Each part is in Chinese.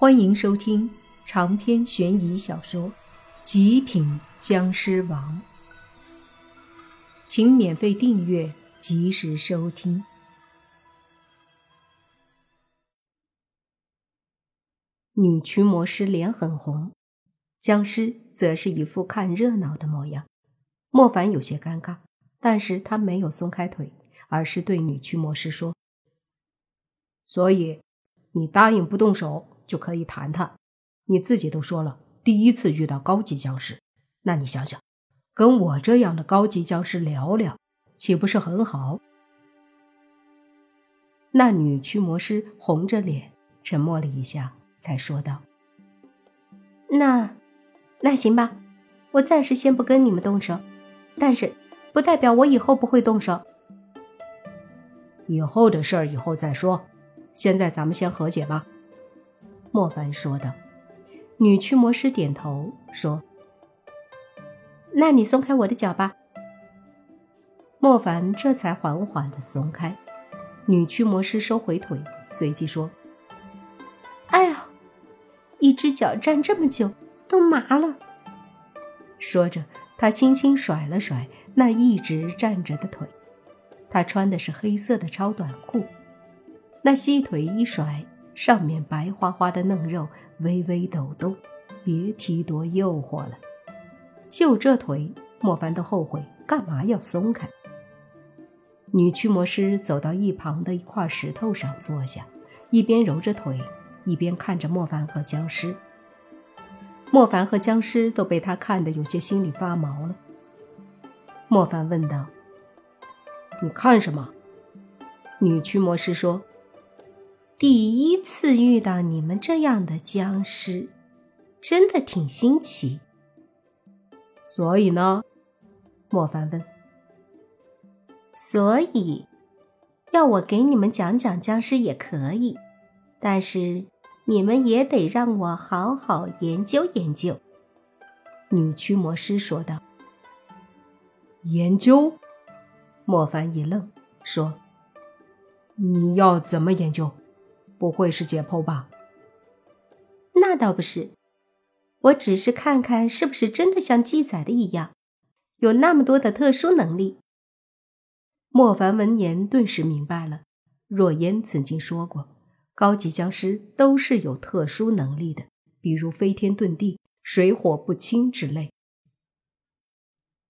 欢迎收听长篇悬疑小说《极品僵尸王》，请免费订阅，及时收听。女驱魔师脸很红，僵尸则是一副看热闹的模样。莫凡有些尴尬，但是他没有松开腿，而是对女驱魔师说：“所以，你答应不动手？”就可以谈谈，你自己都说了，第一次遇到高级僵尸，那你想想，跟我这样的高级僵尸聊聊，岂不是很好？那女驱魔师红着脸，沉默了一下，才说道：“那，那行吧，我暂时先不跟你们动手，但是不代表我以后不会动手。以后的事儿以后再说，现在咱们先和解吧。”莫凡说道：“女驱魔师点头说：‘那你松开我的脚吧。’莫凡这才缓缓的松开。女驱魔师收回腿，随即说：‘哎呦，一只脚站这么久，都麻了。’说着，她轻轻甩了甩那一直站着的腿。她穿的是黑色的超短裤，那细腿一甩。”上面白花花的嫩肉微微抖动，别提多诱惑了。就这腿，莫凡都后悔干嘛要松开。女驱魔师走到一旁的一块石头上坐下，一边揉着腿，一边看着莫凡和僵尸。莫凡和僵尸都被他看得有些心里发毛了。莫凡问道：“你看什么？”女驱魔师说。第一次遇到你们这样的僵尸，真的挺新奇。所以呢，莫凡问。所以，要我给你们讲讲僵尸也可以，但是你们也得让我好好研究研究。女驱魔师说道。研究？莫凡一愣，说：“你要怎么研究？”不会是解剖吧？那倒不是，我只是看看是不是真的像记载的一样，有那么多的特殊能力。莫凡闻言顿时明白了，若烟曾经说过，高级僵尸都是有特殊能力的，比如飞天遁地、水火不侵之类。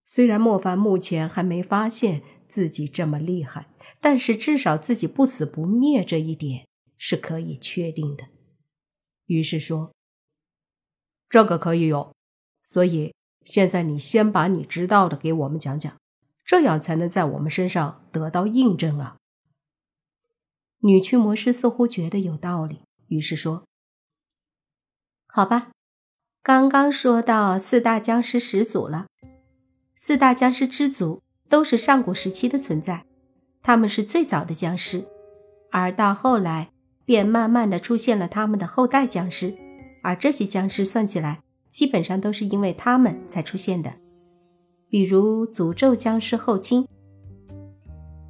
虽然莫凡目前还没发现自己这么厉害，但是至少自己不死不灭这一点。是可以确定的，于是说：“这个可以有，所以现在你先把你知道的给我们讲讲，这样才能在我们身上得到印证啊。”女驱魔师似乎觉得有道理，于是说：“好吧，刚刚说到四大僵尸始祖了，四大僵尸之祖都是上古时期的存在，他们是最早的僵尸，而到后来。”便慢慢的出现了他们的后代僵尸，而这些僵尸算起来，基本上都是因为他们才出现的。比如诅咒僵尸后清，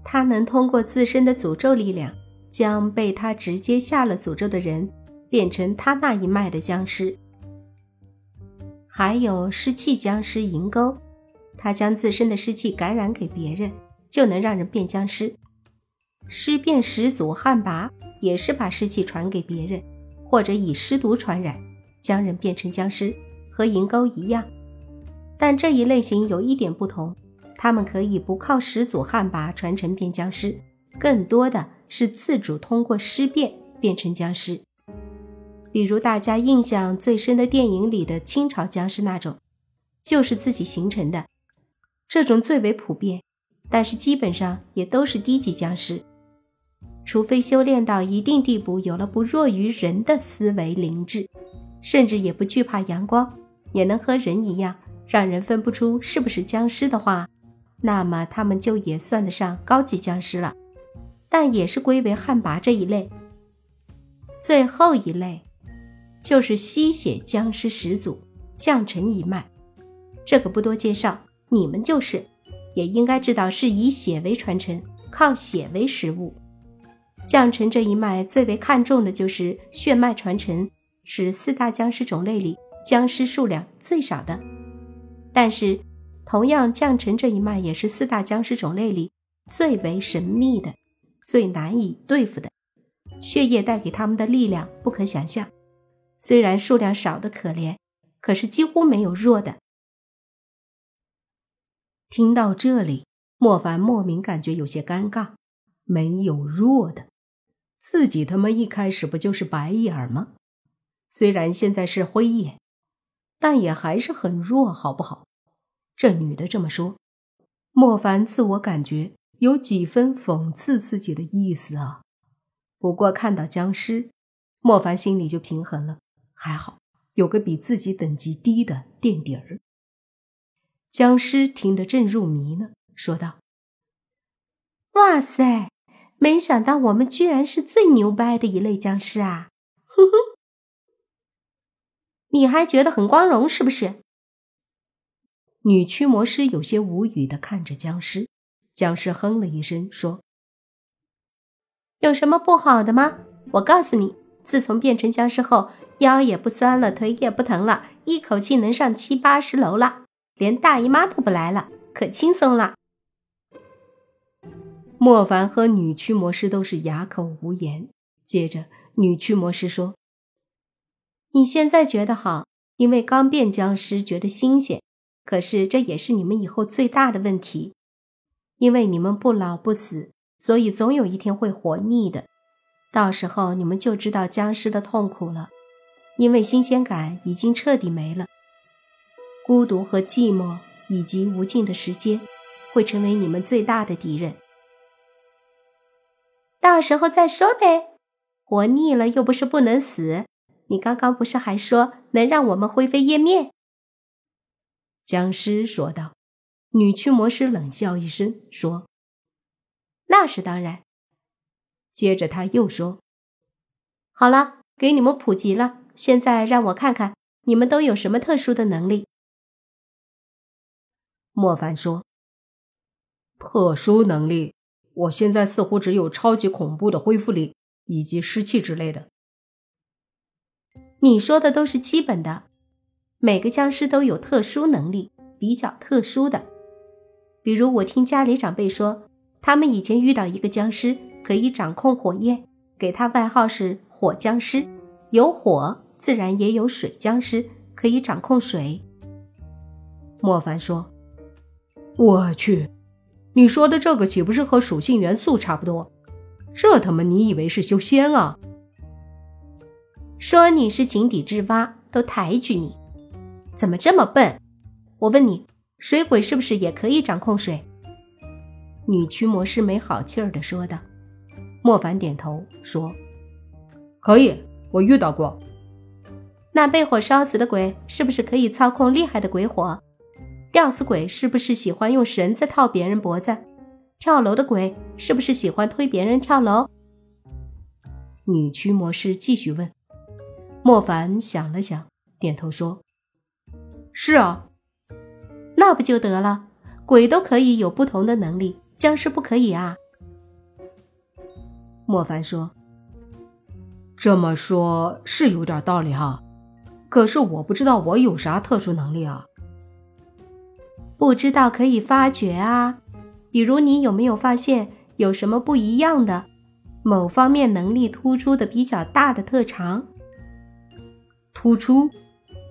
他能通过自身的诅咒力量，将被他直接下了诅咒的人变成他那一脉的僵尸。还有湿气僵尸银钩，他将自身的湿气感染给别人，就能让人变僵尸。尸变始祖旱魃。也是把尸气传给别人，或者以尸毒传染，将人变成僵尸，和银钩一样。但这一类型有一点不同，他们可以不靠始祖旱魃传承变僵尸，更多的是自主通过尸变变成僵尸。比如大家印象最深的电影里的清朝僵尸那种，就是自己形成的，这种最为普遍，但是基本上也都是低级僵尸。除非修炼到一定地步，有了不弱于人的思维灵智，甚至也不惧怕阳光，也能和人一样，让人分不出是不是僵尸的话，那么他们就也算得上高级僵尸了，但也是归为旱魃这一类。最后一类，就是吸血僵尸始祖降臣一脉，这个不多介绍，你们就是，也应该知道是以血为传承，靠血为食物。降臣这一脉最为看重的就是血脉传承，是四大僵尸种类里僵尸数量最少的，但是同样降臣这一脉也是四大僵尸种类里最为神秘的、最难以对付的。血液带给他们的力量不可想象，虽然数量少的可怜，可是几乎没有弱的。听到这里，莫凡莫名感觉有些尴尬。没有弱的，自己他妈一开始不就是白眼儿吗？虽然现在是灰眼，但也还是很弱，好不好？这女的这么说，莫凡自我感觉有几分讽刺自己的意思啊。不过看到僵尸，莫凡心里就平衡了，还好有个比自己等级低的垫底儿。僵尸听得正入迷呢，说道：“哇塞！”没想到我们居然是最牛掰的一类僵尸啊！哼哼，你还觉得很光荣是不是？女驱魔师有些无语的看着僵尸，僵尸哼了一声说：“有什么不好的吗？我告诉你，自从变成僵尸后，腰也不酸了，腿也不疼了，一口气能上七八十楼了，连大姨妈都不来了，可轻松了。”莫凡和女驱魔师都是哑口无言。接着，女驱魔师说：“你现在觉得好，因为刚变僵尸觉得新鲜。可是这也是你们以后最大的问题，因为你们不老不死，所以总有一天会活腻的。到时候你们就知道僵尸的痛苦了，因为新鲜感已经彻底没了。孤独和寂寞以及无尽的时间，会成为你们最大的敌人。”到时候再说呗，活腻了又不是不能死。你刚刚不是还说能让我们灰飞烟灭？僵尸说道。女驱魔师冷笑一声说：“那是当然。”接着他又说：“好了，给你们普及了。现在让我看看你们都有什么特殊的能力。”莫凡说：“特殊能力。”我现在似乎只有超级恐怖的恢复力以及湿气之类的。你说的都是基本的，每个僵尸都有特殊能力，比较特殊的。比如我听家里长辈说，他们以前遇到一个僵尸可以掌控火焰，给他外号是火僵尸。有火，自然也有水僵尸，可以掌控水。莫凡说：“我去。”你说的这个岂不是和属性元素差不多？这他妈你以为是修仙啊？说你是井底之蛙，都抬举你，怎么这么笨？我问你，水鬼是不是也可以掌控水？女驱魔师没好气儿的说道。莫凡点头说：“可以，我遇到过。那被火烧死的鬼是不是可以操控厉害的鬼火？”吊死鬼是不是喜欢用绳子套别人脖子？跳楼的鬼是不是喜欢推别人跳楼？女驱魔师继续问。莫凡想了想，点头说：“是啊，那不就得了？鬼都可以有不同的能力，僵尸不可以啊？”莫凡说：“这么说，是有点道理哈。可是我不知道我有啥特殊能力啊。”不知道可以发掘啊，比如你有没有发现有什么不一样的，某方面能力突出的比较大的特长？突出，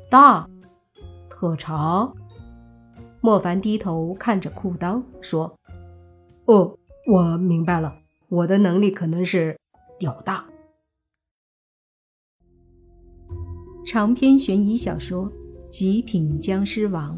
大，特长。莫凡低头看着裤裆说：“哦，我明白了，我的能力可能是屌大。”长篇悬疑小说《极品僵尸王》。